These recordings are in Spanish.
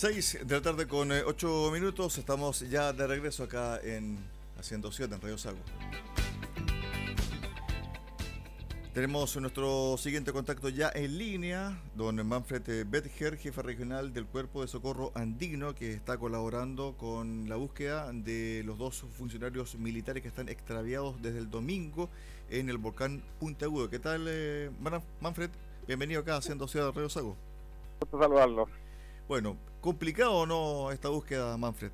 6 de la tarde con 8 eh, minutos. Estamos ya de regreso acá en Haciendo 7 en Radio Sago. Tenemos nuestro siguiente contacto ya en línea, don Manfred Betger, jefe regional del Cuerpo de Socorro Andino, que está colaborando con la búsqueda de los dos funcionarios militares que están extraviados desde el domingo en el volcán Punta Agudo. ¿Qué tal, eh, Manfred? Bienvenido acá a Haciendo Ciudad de Radio Sago. Gusto saludarlo. Bueno, ¿complicado o no esta búsqueda, Manfred?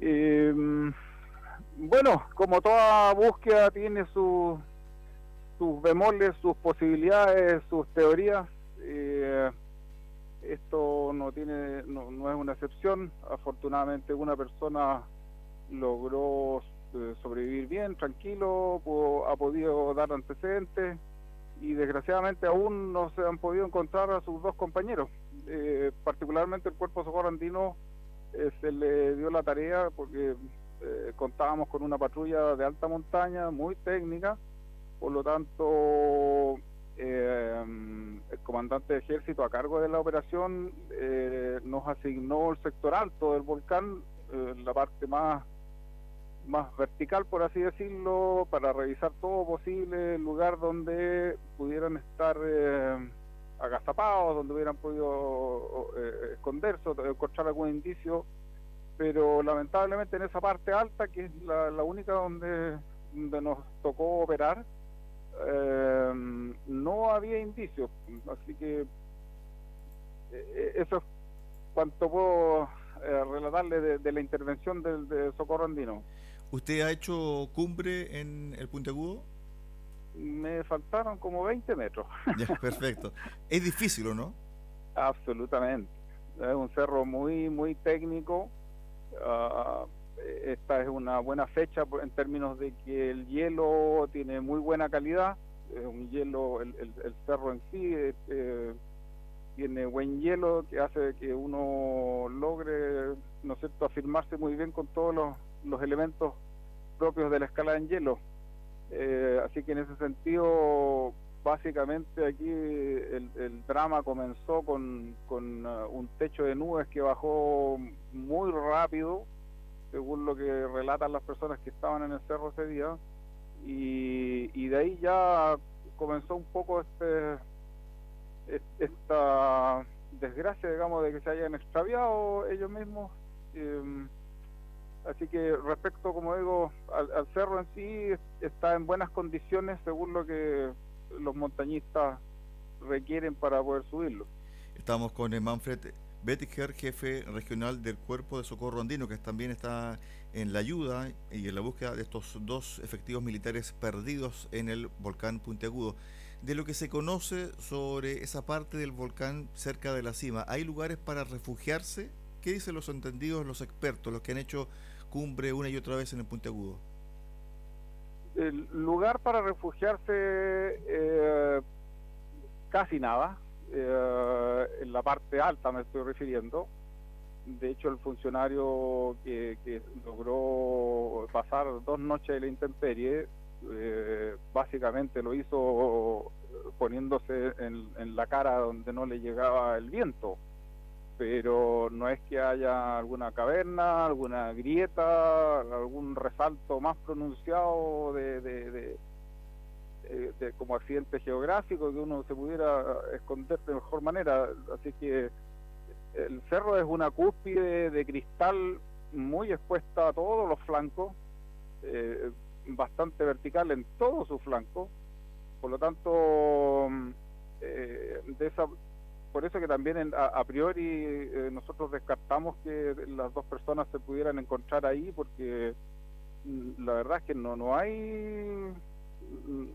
Em, bueno, como toda búsqueda tiene sus bemoles, sus posibilidades, sus teorías. Eh, esto no tiene, no, es una excepción. Afortunadamente una persona logró eh, sobrevivir bien, tranquilo, ha podido dar antecedentes y desgraciadamente aún no se han podido encontrar a sus dos compañeros. Eh, particularmente el Cuerpo Socorro Andino eh, se le dio la tarea porque eh, contábamos con una patrulla de alta montaña muy técnica, por lo tanto el comandante de ejército a cargo de la operación nos asignó el sector alto del volcán, la parte más más vertical, por así decirlo, para revisar todo posible, lugar donde pudieran estar eh, agazapados, donde hubieran podido eh, esconderse encontrar algún indicio, pero lamentablemente en esa parte alta, que es la, única donde, donde nos tocó operar, eh, no había indicios, así que eh, eso es cuanto puedo relatarle de, la intervención del de Socorro Andino. ¿Usted ha hecho cumbre en el Puntiagudo? Me faltaron como 20 metros. perfecto. ¿Es difícil o no? Absolutamente. Es un cerro muy, muy técnico. Ah, esta es una buena fecha en términos de que el hielo tiene muy buena calidad. Es un hielo, el, cerro en sí eh, tiene buen hielo que hace que uno logre, ¿no es cierto?, afirmarse muy bien con todos los los elementos propios de la escala en hielo. Eh, así que en ese sentido, básicamente aquí el, drama comenzó con, con uh, un techo de nubes que bajó muy rápido, según lo que relatan las personas que estaban en el cerro ese día, y, y de ahí ya comenzó un poco este esta desgracia, digamos, de que se hayan extraviado ellos mismos. Eh, Así que respecto, como digo, al, cerro en sí, está en buenas condiciones según lo que los montañistas requieren para poder subirlo. Estamos con Manfred Bettiger, jefe regional del Cuerpo de Socorro Andino, que también está en la ayuda y en la búsqueda de estos dos efectivos militares perdidos en el volcán Puntiagudo. De lo que se conoce sobre esa parte del volcán cerca de la cima, ¿hay lugares para refugiarse? ¿Qué dicen los entendidos, los expertos, los que han hecho cumbre una y otra vez en el Puntiagudo? El lugar para refugiarse, eh, casi nada. Eh, en la parte alta me estoy refiriendo. De hecho, el funcionario que, logró pasar dos noches de la intemperie, eh, básicamente lo hizo poniéndose en la cara donde no le llegaba el viento pero no es que haya alguna caverna, alguna grieta, algún resalto más pronunciado de, de, como accidente geográfico que uno se pudiera esconder de mejor manera. Así que el cerro es una cúspide de cristal muy expuesta a todos los flancos, eh, bastante vertical en todos sus flancos. Por lo tanto, eh, de esa por eso que también a, priori eh, nosotros descartamos que las dos personas se pudieran encontrar ahí porque mm, la verdad es que no no hay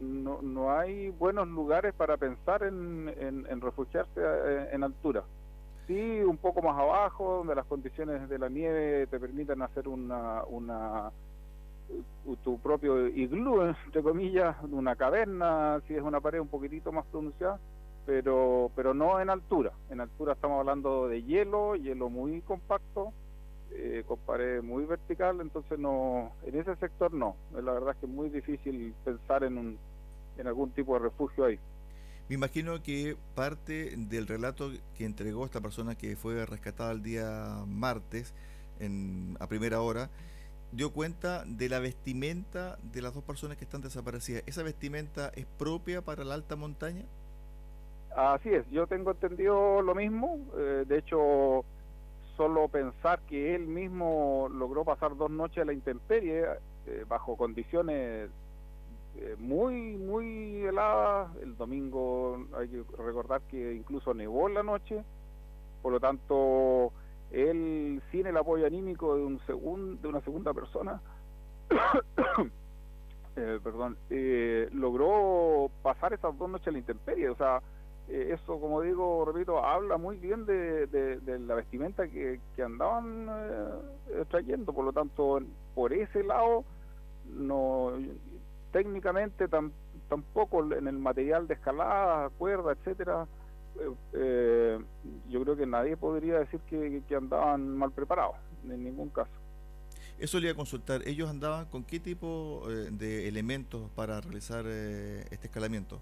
no, no hay buenos lugares para pensar en, en, refugiarse eh, en, altura. Sí, un poco más abajo, donde las condiciones de la nieve te permiten hacer una, una tu propio iglú, entre comillas, una caverna, si es una pared un poquitito más pronunciada, pero, pero no en altura. En altura estamos hablando de hielo, hielo muy compacto, eh, con pared muy vertical, entonces no, en ese sector no. La verdad es que es muy difícil pensar en, un, en algún tipo de refugio ahí. Me imagino que parte del relato que entregó esta persona que fue rescatada el día martes en, a primera hora dio cuenta de la vestimenta de las dos personas que están desaparecidas. ¿Esa vestimenta es propia para la alta montaña? Así es, yo tengo entendido lo mismo. Eh, de hecho, solo pensar que él mismo logró pasar dos noches a la intemperie eh, bajo condiciones eh, muy, muy heladas. El domingo hay que recordar que incluso nevó en la noche. Por lo tanto, él, sin el apoyo anímico de, un segun, de una segunda persona, eh, perdón, eh, logró pasar esas dos noches a la intemperie. O sea, eh, eso, como digo, repito, habla muy bien de, de, la vestimenta que, que andaban trayendo. Por lo tanto, por ese lado, no técnicamente tampoco en el material de escalada, cuerda, etcétera, eh, yo creo que nadie podría decir que, andaban mal preparados, en ningún caso. Eso le iba a consultar, ¿ellos andaban con qué tipo eh, de elementos para realizar eh, este escalamiento?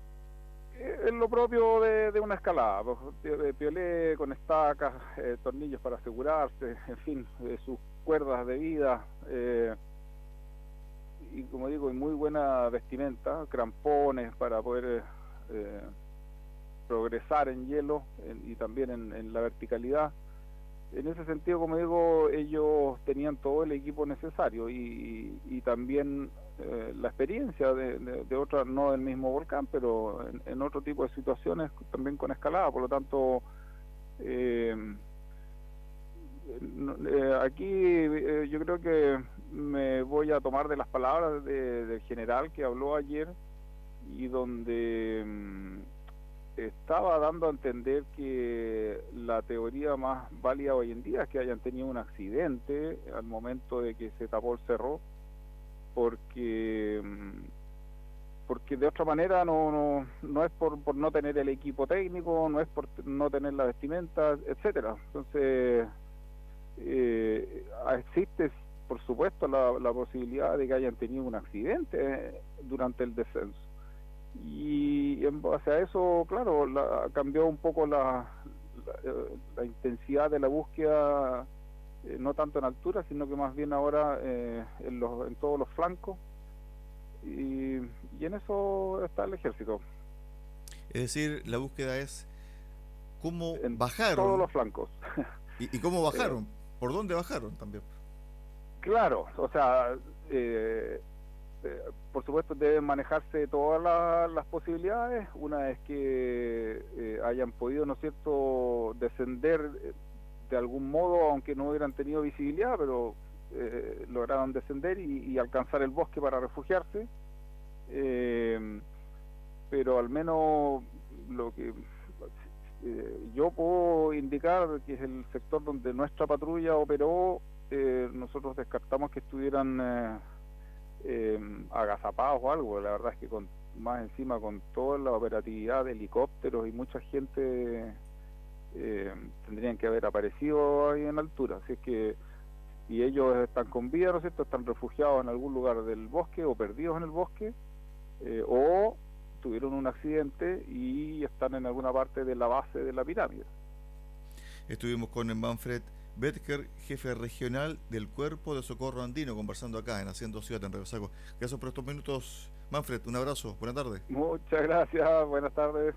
Es lo propio de, una escalada, pues, piolé con estacas, tornillos para asegurarse, en fin, sus cuerdas de vida, y como digo, muy buena vestimenta, crampones para poder progresar en hielo y también en, la verticalidad. En ese sentido, como digo, ellos tenían todo el equipo necesario y, también eh, la experiencia de, de, otra, no del mismo volcán, pero en, otro tipo de situaciones también con escalada. Por lo tanto, eh, eh, aquí yo creo que me voy a tomar de las palabras del general que habló ayer y donde mm, estaba dando a entender que la teoría más válida hoy en día es que hayan tenido un accidente al momento de que se tapó el cerro, porque mm, porque de otra manera no no, no es por, por no tener el equipo técnico, no es por no tener la vestimenta, etcétera. Entonces eh, existe por supuesto la, la posibilidad de que hayan tenido un accidente durante el descenso y en base a eso, claro, la, cambió un poco la, la, intensidad de la búsqueda, eh, no tanto en altura, sino que más bien ahora eh, en, los, en todos los flancos, y, y en eso está el ejército. Es decir, la búsqueda es cómo en bajaron. Todos los flancos. ¿Y, y cómo bajaron? ¿Por dónde bajaron también? Claro, o sea, eh, eh, por supuesto deben manejarse todas las posibilidades. Una es que eh, hayan podido, ¿no es cierto?, descender eh, de algún modo, aunque no hubieran tenido visibilidad, pero lograron descender y, alcanzar el bosque para refugiarse. pero al menos lo que yo puedo indicar que es el sector donde nuestra patrulla operó, nosotros descartamos que estuvieran eh, agazapados o algo. La verdad es que con más encima con toda la operatividad de helicópteros y mucha gente eh, tendrían que haber aparecido ahí en altura. Así es que y ellos están con vida, ¿no es cierto? Están refugiados en algún lugar del bosque o perdidos en el bosque eh, o tuvieron un accidente y están en alguna parte de la base de la pirámide. Estuvimos con Manfred Betker, jefe regional del Cuerpo de Socorro Andino, conversando acá en Haciendo Ciudad en Revesaco. Gracias por estos minutos, Manfred. Un abrazo. Buenas tardes. Muchas gracias. Buenas tardes.